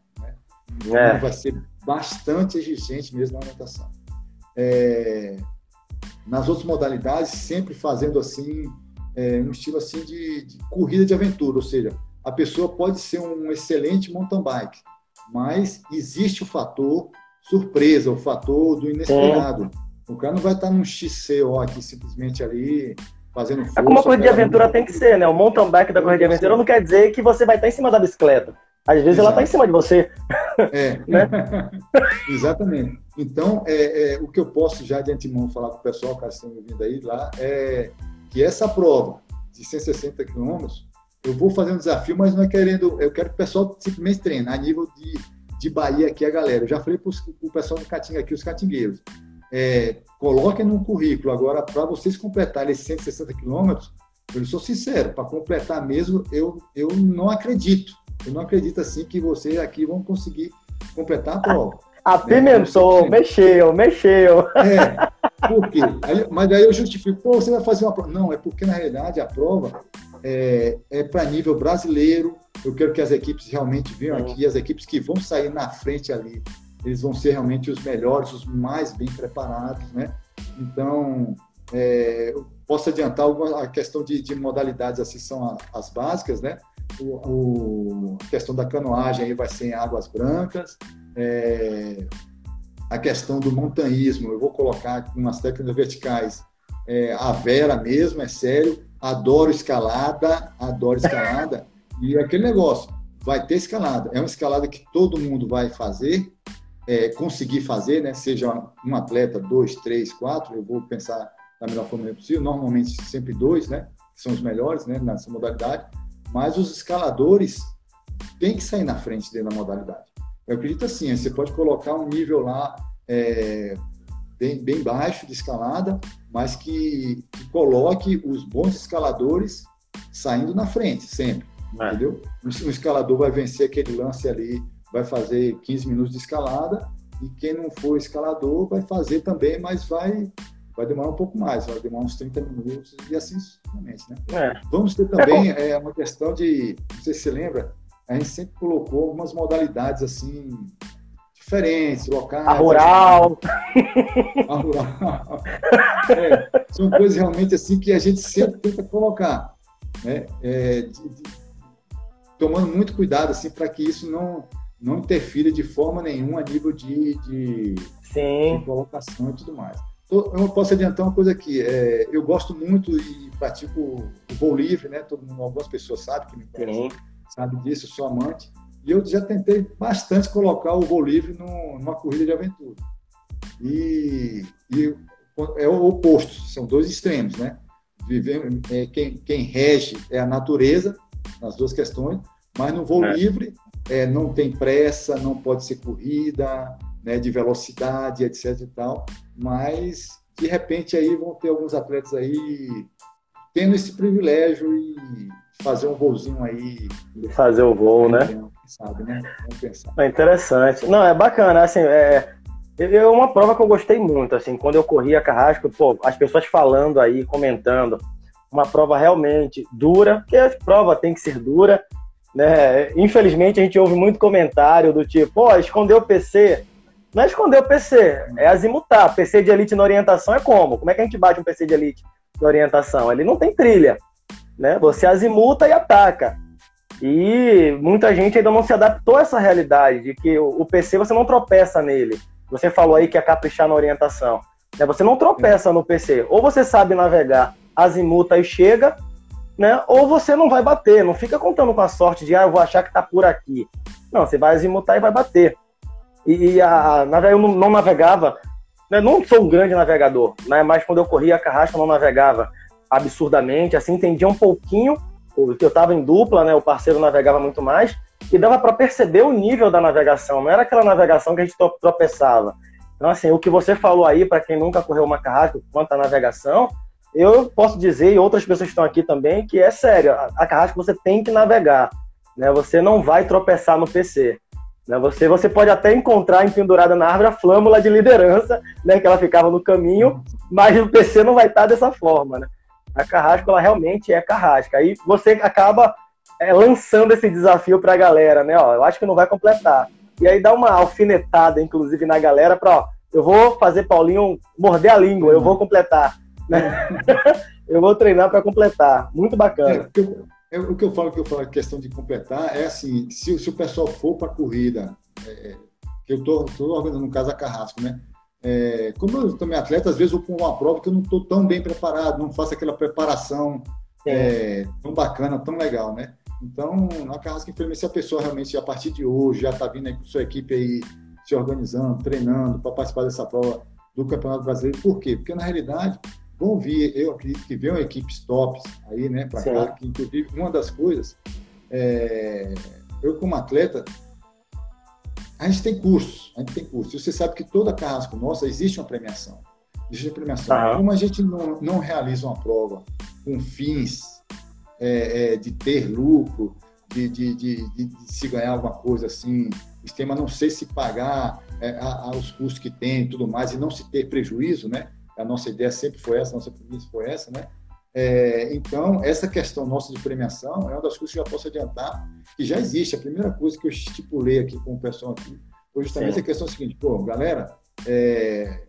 Né? Então, é. Vai ser bastante exigente mesmo na orientação. É, nas outras modalidades, sempre fazendo assim, é, um estilo assim de, de, corrida de aventura, ou seja, a pessoa pode ser um excelente mountain bike, mas existe o fator surpresa, o fator do inesperado. O cara não vai estar num XCO aqui simplesmente ali fazendo força. É como a corrida de aventura tem que ser, né? O mountain bike da corrida de aventura não quer dizer que você vai estar em cima da bicicleta. Às vezes Exato. ela está em cima de você. É, né? exatamente. Então, é, é, o que eu posso já de antemão falar com o pessoal, caso estejam ouvindo aí lá, é que essa prova de 160 quilômetros, eu vou fazer um desafio, mas não é querendo. Eu quero que o pessoal simplesmente treine a nível de, de Bahia aqui, a galera. Eu já falei para o pessoal do Catinga aqui, os catingueiros. É, coloquem no currículo. Agora, para vocês completarem esses 160 quilômetros, eu sou sincero, para completar mesmo, eu, eu não acredito. Eu não acredito assim que vocês aqui vão conseguir completar a prova. Apimentou, né? mexeu, mexeu. É, por quê? Aí, mas aí eu justifico, pô, você vai fazer uma prova. Não, é porque na realidade a prova é, é para nível brasileiro. Eu quero que as equipes realmente venham aqui, as equipes que vão sair na frente ali, eles vão ser realmente os melhores, os mais bem preparados, né? Então, é, eu posso adiantar alguma, a questão de, de modalidades, assim, são as básicas, né? O, a questão da canoagem aí vai ser em águas brancas, é, a questão do montanhismo, eu vou colocar umas técnicas verticais, é, a Vera mesmo, é sério, adoro escalada, adoro escalada, e aquele negócio, vai ter escalada, é uma escalada que todo mundo vai fazer, é, conseguir fazer, né? seja um atleta, dois, três, quatro, eu vou pensar da melhor forma possível, normalmente sempre dois, né? que são os melhores né? nessa modalidade, mas os escaladores têm que sair na frente dentro da modalidade. Eu acredito assim, você pode colocar um nível lá é, bem, bem baixo de escalada, mas que, que, coloque os bons escaladores saindo na frente, sempre, é. entendeu? Um escalador vai vencer aquele lance ali, vai fazer 15 minutos de escalada, e quem não for escalador vai fazer também, mas vai vai demorar um pouco mais, vai demorar uns 30 minutos e assim sucessivamente, né? É. Vamos ter também é, uma questão de, não sei se você lembra, a gente sempre colocou algumas modalidades assim diferentes, locais. A rural. A rural. É, são coisas realmente assim que a gente sempre tenta colocar, né? É, de, de, tomando muito cuidado assim para que isso não não interfira de forma nenhuma a nível de, de, de colocação e tudo mais. Eu posso adiantar uma coisa aqui. É, eu gosto muito e pratico o voo livre, né? Todo mundo, algumas pessoas sabem que me conhecem sabe disso, sou amante. E eu já tentei bastante colocar o voo livre numa corrida de aventura. E, e, é o oposto, são dois extremos, né? Viver, é, quem, quem rege é a natureza, nas duas questões, mas no voo é. livre é, não tem pressa, não pode ser corrida, né, de velocidade, etc e tal, mas de repente aí vão ter alguns atletas aí tendo esse privilégio e fazer um voozinho aí. Fazer o voo, né? Sabe, né? Vamos pensar. É interessante. Não, é bacana, assim, é, é uma prova que eu gostei muito, assim, quando eu corri a Carrasco, pô, as pessoas falando aí, comentando, uma prova realmente dura, porque a prova tem que ser dura, né? Infelizmente a gente ouve muito comentário do tipo, pô, escondeu o PC. Não é esconder o PC, é azimutar. PC de elite na orientação é como? Como é que a gente bate um PC de elite na orientação? Ele não tem trilha né? Você azimuta e ataca. E muita gente ainda não se adaptou a essa realidade de que o PC você não tropeça nele. Você falou aí que é caprichar na orientação. Né? Você não tropeça no PC. Ou você sabe navegar, azimuta e chega, né? Ou você não vai bater. Não fica contando com a sorte de, ah, eu vou achar que tá por aqui. Não, você vai azimutar e vai bater. E a, a, eu não, não navegava, né, não sou um grande navegador, né, mas quando eu corria a carrasca eu não navegava absurdamente, assim, entendia um pouquinho, porque eu estava em dupla, né, o parceiro navegava muito mais, e dava para perceber o nível da navegação, não era aquela navegação que a gente tropeçava. Então, assim, o que você falou aí, para quem nunca correu uma carrasca quanto à navegação, eu posso dizer, e outras pessoas estão aqui também, que é sério, a carrasca você tem que navegar, né? Você não vai tropeçar no PC. Né? Você, você pode até encontrar empendurada na árvore a flâmula de liderança, né? Que ela ficava no caminho, mas o PC não vai estar dessa forma, né? A carrasca, ela realmente é carrasca. Aí você acaba é, lançando esse desafio para a galera, né? Ó, eu acho que não vai completar. E aí dá uma alfinetada, inclusive, na galera para, ó, eu vou fazer Paulinho morder a língua, eu vou completar. Né? eu vou treinar para completar. Muito bacana. É, o que eu falo que eu falo, questão de completar é assim, se, se o pessoal for para a corrida, é, que eu estou organizando no caso a Carrasco, né? É, como eu também atleta, às vezes eu com uma prova que eu não estou tão bem preparado, não faço aquela preparação é, tão bacana, tão legal, né? Então, na Carrasco, infelizmente, se a pessoa realmente, a partir de hoje, já está vindo aí com sua equipe aí se organizando, treinando para participar dessa prova do Campeonato Brasileiro. Por quê? Porque, na realidade, vão vir, eu acredito que venham equipes tops aí, né, para cá, que inclusive uma das coisas, é, eu como atleta, a gente tem cursos, a gente tem cursos. Você sabe que toda carrasco nossa existe uma premiação. Existe uma premiação. Uhum. Como a gente não, não realiza uma prova com fins é, é, de ter lucro, de, de, de, de, se ganhar alguma coisa assim, o sistema não sei se pagar é, a, os custos que tem e tudo mais, e não se ter prejuízo, né? A nossa ideia sempre foi essa, a nossa premissa foi essa, né? É, então, essa questão nossa de premiação é uma das coisas que eu já posso adiantar, que já existe. A primeira coisa que eu estipulei aqui com o pessoal aqui foi justamente Sim. a questão seguinte: pô, galera, é,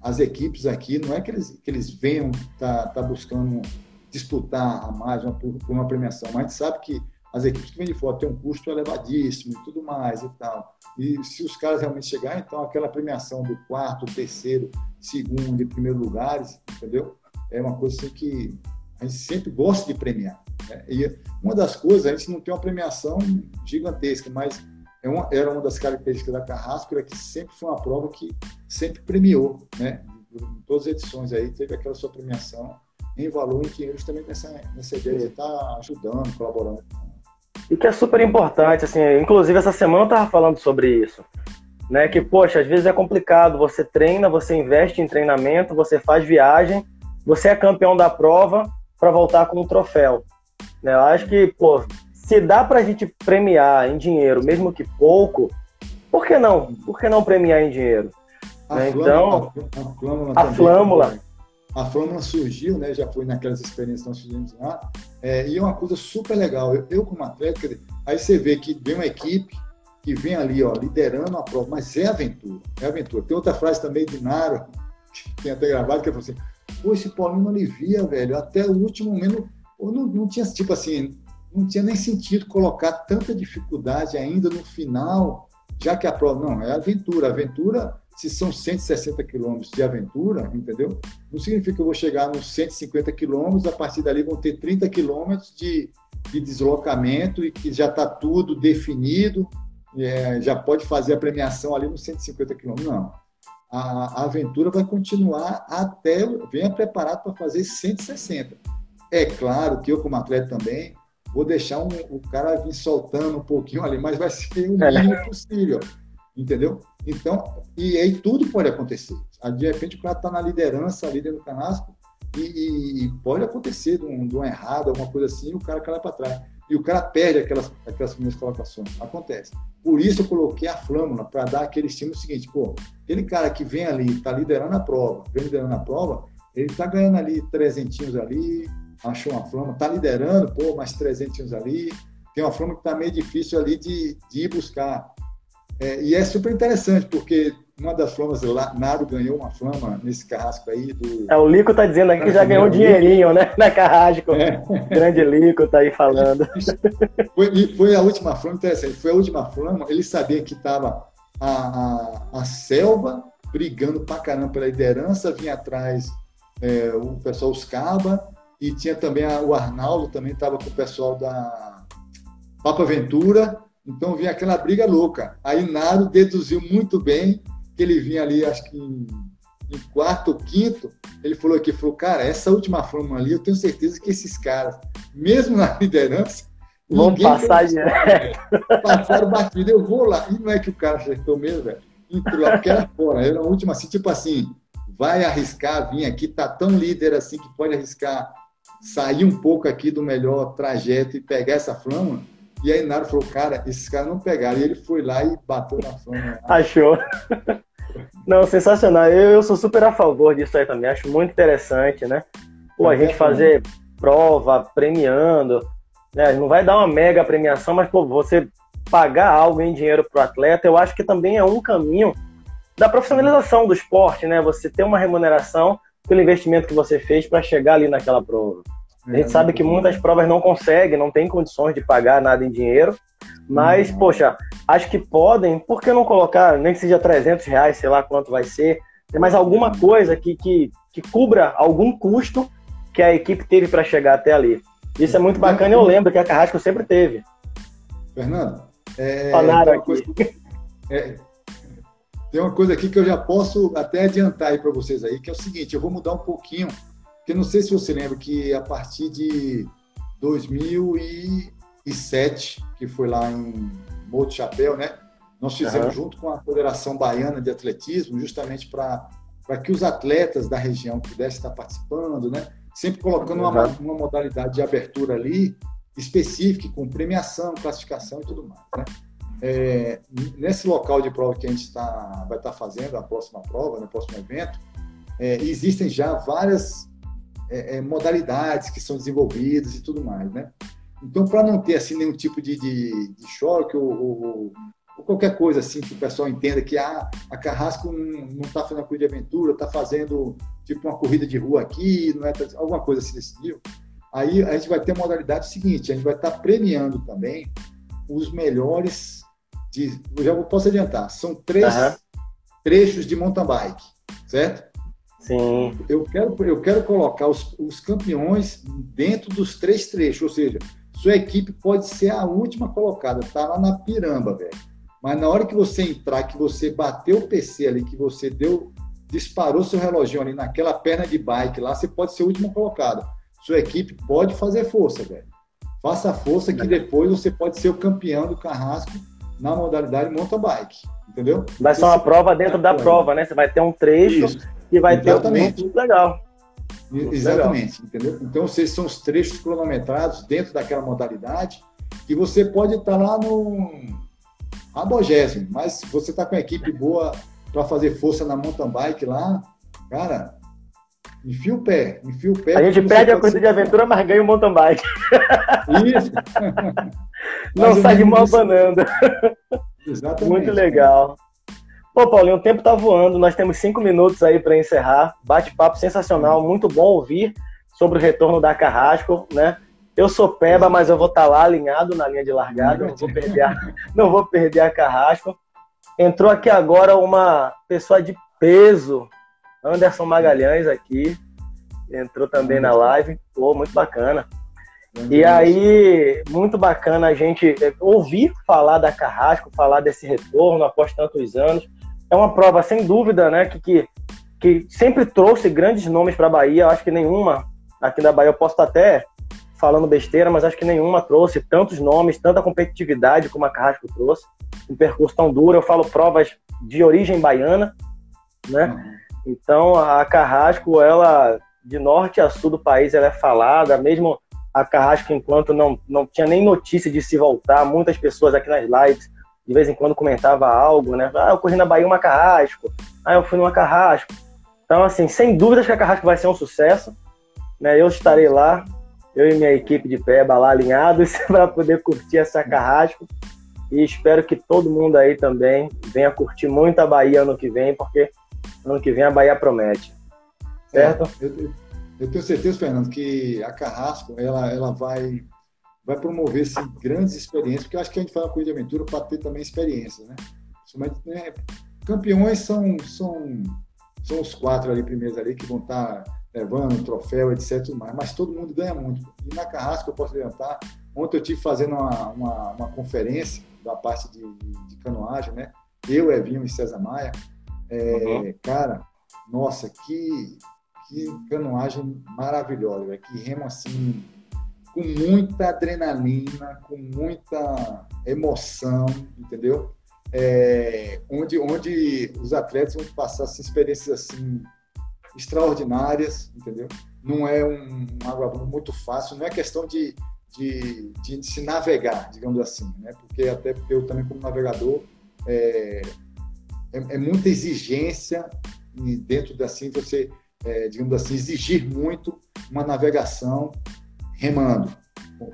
as equipes aqui, não é que eles, que eles venham tá, tá buscando disputar a mais uma, por uma premiação, mas a gente sabe que as equipes que vêm de fora têm um custo elevadíssimo e tudo mais e tal. E se os caras realmente chegarem, então aquela premiação do quarto, terceiro, segundo e primeiro lugares, entendeu? É uma coisa assim que a gente sempre gosta de premiar. Né? E uma das coisas, a gente não tem uma premiação gigantesca, mas é uma, era uma das características da Carrasco, era que sempre foi uma prova que sempre premiou, né? Em todas as edições aí teve aquela sua premiação em valor em dinheiro, justamente nessa, nessa ideia de estar ajudando, colaborando e que é super importante, assim, inclusive essa semana eu tava falando sobre isso, né? Que, poxa, às vezes é complicado, você treina, você investe em treinamento, você faz viagem, você é campeão da prova para voltar com um troféu. Né? Eu acho que, pô, se dá pra gente premiar em dinheiro, mesmo que pouco, por que não? Por que não premiar em dinheiro? A né? Então, a, a flâmula, a flâmula a Flâmula surgiu, né, já foi naquelas experiências que nós fizemos lá, é, e é uma coisa super legal. Eu, eu como atleta, aí você vê que vem uma equipe que vem ali, ó, liderando a prova, mas é aventura, é aventura. Tem outra frase também de Naro, que tem até gravado, que é assim, pô, esse Paulinho alivia, velho, até o último momento, não, não tinha, tipo assim, não tinha nem sentido colocar tanta dificuldade ainda no final, já que a prova, não, é aventura, aventura se são 160 quilômetros de aventura, entendeu? Não significa que eu vou chegar nos 150 quilômetros, a partir dali vão ter 30 quilômetros de, de deslocamento e que já está tudo definido, é, já pode fazer a premiação ali nos 150 quilômetros. Não. A, a, aventura vai continuar até venha preparado para fazer 160. É claro que eu, como atleta também, vou deixar um, o cara vir soltando um pouquinho ali, mas vai ser o mínimo possível entendeu? Então, e aí tudo pode acontecer. De repente o cara está na liderança dentro do canasco e, e, pode acontecer de um, de um, errado, alguma coisa assim, e o cara cai para trás. E o cara perde aquelas, aquelas primeiras colocações. Acontece. Por isso eu coloquei a flâmula, para dar aquele estímulo seguinte, pô, aquele cara que vem ali, está liderando a prova, vem liderando a prova, ele está ganhando ali trezentinhos ali, achou uma flâmula, está liderando, pô, mais trezentinhos ali, tem uma flâmula que está meio difícil ali de, de ir buscar. É, e é super interessante, porque uma das flamas, Naro ganhou uma flama nesse carrasco aí. Do... É, o Lico tá dizendo aqui que já ganhou um dinheirinho, né? Na carrasco. É. Grande Lico tá aí falando. Foi, foi a última flama, interessante, foi a última flama, ele sabia que tava a, a, a selva brigando pra caramba pela liderança, vinha atrás é, o pessoal Oscaba, e tinha também a, o Arnaldo, também estava com o pessoal da Papa Ventura, Então vinha aquela briga louca. Aí Naro deduziu muito bem que ele vinha ali, acho que em, em quarto ou quinto, ele falou aqui, falou, cara, essa última Fórmula ali, eu tenho certeza que esses caras, mesmo na liderança, vão passar direto. Passaram batido, eu vou lá. E não é que o cara acertou mesmo, velho. Entrou lá, porque era fora. Era a última, assim, tipo assim, vai arriscar vir aqui, tá tão líder assim que pode arriscar sair um pouco aqui do melhor trajeto e pegar essa flama. E aí Naro falou, cara, esses caras não pegaram. E ele foi lá e bateu na flama. Achou. Não, sensacional. Eu, eu sou super a favor disso aí também. Acho muito interessante, né? Pô, a gente fazer prova premiando, né? Não vai dar uma mega premiação, mas pô, você pagar algo em dinheiro para o atleta, eu acho que também é um caminho da profissionalização do esporte, né? Você ter uma remuneração pelo investimento que você fez para chegar ali naquela prova. A gente sabe que muitas provas não conseguem, não tem condições de pagar nada em dinheiro, mas, uhum. poxa, acho que podem, por que não colocar, nem que seja 300 reais, sei lá quanto vai ser, tem mais alguma uhum. coisa que, que, que cubra algum custo que a equipe teve para chegar até ali. Isso é muito bacana e eu lembro que a Carrasco sempre teve. Fernando, é, Falaram aqui. Coisa, é, tem uma coisa aqui que eu já posso até adiantar aí para vocês aí, que é o seguinte, eu vou mudar um pouquinho, porque não sei se você lembra que a partir de 2007, que foi lá em Morro de Chapéu, né? Nós fizemos uhum. junto com a Federação Baiana de Atletismo, justamente para que os atletas da região pudessem estar participando, né? Sempre colocando uhum. uma, uma modalidade de abertura ali específica, com premiação, classificação e tudo mais, né? É, nesse local de prova que a gente tá, vai estar tá fazendo, a próxima prova, no né, próximo evento, é, existem já várias é, é, modalidades que são desenvolvidas e tudo mais, né? Então, para não ter assim nenhum tipo de, de, de choque ou, ou, ou, qualquer coisa assim que o pessoal entenda que ah, a Carrasco não está fazendo uma corrida de aventura, está fazendo tipo uma corrida de rua aqui, não é alguma coisa assim desse nível. Aí a gente vai ter a modalidade seguinte, a gente vai estar tá premiando também os melhores de, já posso adiantar, são três uhum. trechos de mountain bike, certo? Sim. Eu quero, eu quero colocar os, os campeões dentro dos três trechos, ou seja, sua equipe pode ser a última colocada, tá lá na piramba, velho. Mas na hora que você entrar, que você bateu o PC ali, que você deu, disparou seu relógio ali naquela perna de bike lá, você pode ser a última colocada. Sua equipe pode fazer força, velho. Faça força que depois você pode ser o campeão do carrasco na modalidade mountain bike, entendeu? Vai ser uma prova dentro da prova, né? Você vai ter um trecho Isso. Que vai Exatamente. ter um legal. Muito Exatamente, legal. entendeu? Então, vocês são os trechos cronometrados dentro daquela modalidade que você pode estar lá no abogésimo, mas se você está com a equipe boa para fazer força na mountain bike lá, cara, enfia o pé, enfia o pé. A gente perde a corrida de aventura, mas ganha o mountain bike. Isso. Não sai de mão abanando. Exatamente. Muito legal. Pô, Paulinho, o tempo tá voando. Nós temos cinco minutos aí para encerrar. Bate-papo sensacional, muito bom ouvir sobre o retorno da Carrasco, né? Eu sou Peba, mas eu vou estar tá lá alinhado na linha de largada. Não vou perder a, não vou perder a Carrasco. Entrou aqui agora uma pessoa de peso, Anderson Magalhães aqui. Entrou também na live. Pô, muito bacana. E aí, muito bacana a gente ouvir falar da Carrasco, falar desse retorno após tantos anos. É uma prova, sem dúvida, né, que, que, que sempre trouxe grandes nomes para a Bahia. Acho que nenhuma aqui na Bahia, eu posso estar até falando besteira, mas acho que nenhuma trouxe tantos nomes, tanta competitividade como a Carrasco trouxe. Um percurso tão duro. Eu falo provas de origem baiana, né? Então, a Carrasco, ela, de norte a sul do país, ela é falada, mesmo a Carrasco, enquanto não, não tinha nem notícia de se voltar, muitas pessoas aqui nas lives de vez em quando comentava algo, né? Ah, eu corri na Bahia uma Carrasco, ah, eu fui numa Carrasco. Então, assim, sem dúvidas que a Carrasco vai ser um sucesso, né? Eu estarei lá, eu e minha equipe de pé lá alinhados para poder curtir essa Carrasco e espero que todo mundo aí também venha curtir muito a Bahia ano que vem, porque ano que vem a Bahia promete. Certo? É, eu, eu tenho certeza, Fernando, que a Carrasco ela, ela vai, vai promover assim, grandes experiências, porque eu acho que a gente faz uma coisa de aventura para ter também experiência, né? Mas, né, campeões são, são, são os quatro ali primeiros ali que vão estar tá levando troféu, etc. Mas, mas todo mundo ganha muito. E na Carrasco eu posso levantar Ontem eu tive fazendo uma, uma, uma conferência da parte de, de, de, canoagem, né? Eu, Evinho e César Maia. É, uhum. Cara, nossa, que, que canoagem maravilhosa, véio. que remo assim, com muita adrenalina, com muita emoção, entendeu? É, onde, onde os atletas vão passar assim, experiências assim extraordinárias, entendeu? Não é um, um água muito fácil, não é questão de, de, de, se navegar, digamos assim, né? Porque até porque eu também como navegador é, é, é muita exigência dentro assim você, é, digamos assim, exigir muito uma navegação remando,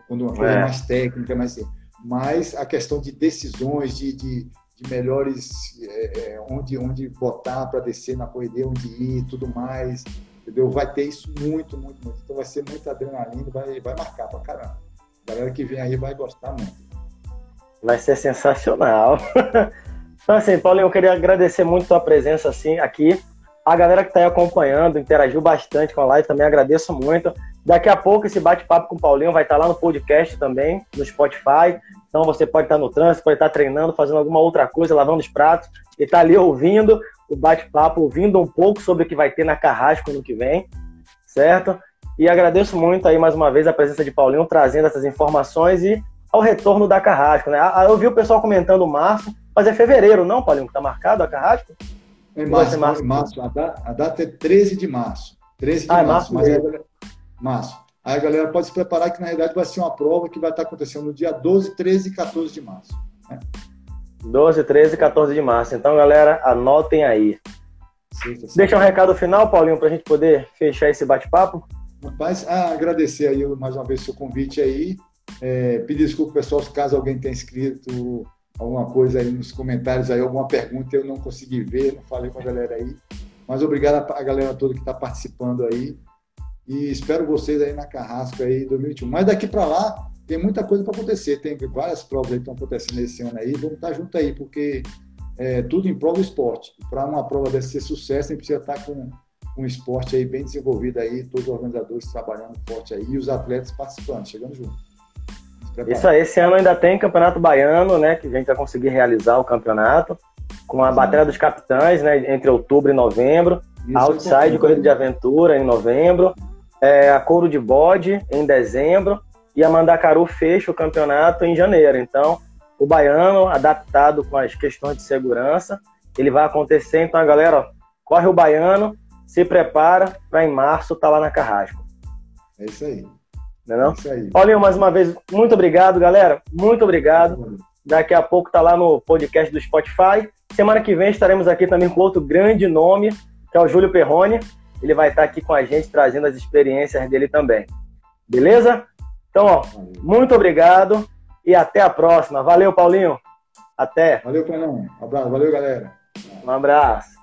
quando uma coisa é. mais técnica, mais mas a questão de decisões, de, de, de melhores é, é onde onde botar para descer na corredeira, onde ir, tudo mais, entendeu? Vai ter isso muito, muito, muito. Então vai ser muita adrenalina, vai vai marcar para caramba. A galera que vem aí vai gostar muito. Vai ser sensacional. então assim, Paulinho, eu queria agradecer muito a tua presença assim aqui. A galera que está aí acompanhando, interagiu bastante com a live, também agradeço muito. Daqui a pouco esse bate-papo com o Paulinho vai estar tá lá no podcast também, no Spotify. Então você pode estar tá no trânsito, pode estar tá treinando, fazendo alguma outra coisa, lavando os pratos, e estar ali ouvindo o bate-papo, ouvindo um pouco sobre o que vai ter na Carrasco no que vem, certo? E agradeço muito aí mais uma vez a presença de Paulinho trazendo essas informações e ao retorno da Carrasco, né? Eu vi o pessoal comentando março, mas é fevereiro, não, Paulinho, que está marcado a Carrasco? É março, março. março. A, data, a, data, é 13 de março. 13 de ah, março. É março, mas é, março. Aí a galera pode se preparar que na realidade vai ser uma prova que vai estar acontecendo no dia 12, 13 e 14 de março. Né? 12, 13 e 14 de março. Então, galera, anotem aí. Sim, tá Deixa um recado final, Paulinho, para a gente poder fechar esse bate-papo. Rapaz, ah, agradecer aí mais uma vez o seu convite aí. É, pedir desculpa, pessoal, caso alguém tenha escrito alguma coisa aí nos comentários, aí, alguma pergunta eu não consegui ver, não falei com a galera aí. Mas obrigado a galera toda que está participando aí. E espero vocês aí na Carrasco aí 2021. Mas daqui para lá tem muita coisa para acontecer. Tem várias provas aí que estão acontecendo esse ano aí. Vamos estar tá junto aí, porque é tudo em prova do esporte. Para uma prova dessa ser sucesso, a gente precisa estar tá com um esporte aí bem desenvolvido aí, todos os organizadores trabalhando forte aí e os atletas participando, chegando junto. Isso aí, esse ano ainda tem Campeonato Baiano, né? Que a gente vai conseguir realizar o campeonato com a Sim. Batalha dos Capitães, né? Entre outubro e novembro. Isso Outside, é Corrida de Aventura em novembro é, a Couro de Bode em dezembro e a Mandacaru fecha o campeonato em janeiro. Então, o baiano, adaptado com as questões de segurança, ele vai acontecer. Então, a galera, ó, corre o baiano, se prepara para em março estar tá lá na Carrasco. É isso aí. Não é, não? É isso aí. Paulinho, mais uma vez, muito obrigado, galera. Muito obrigado. Daqui a pouco tá lá no podcast do Spotify. Semana que vem estaremos aqui também com outro grande nome, que é o Júlio Perrone ele vai estar aqui com a gente trazendo as experiências dele também. Beleza? Então, ó, muito obrigado e até a próxima. Valeu, Paulinho. Até. Valeu, Paulinho. Um abraço. Valeu, galera. Um abraço.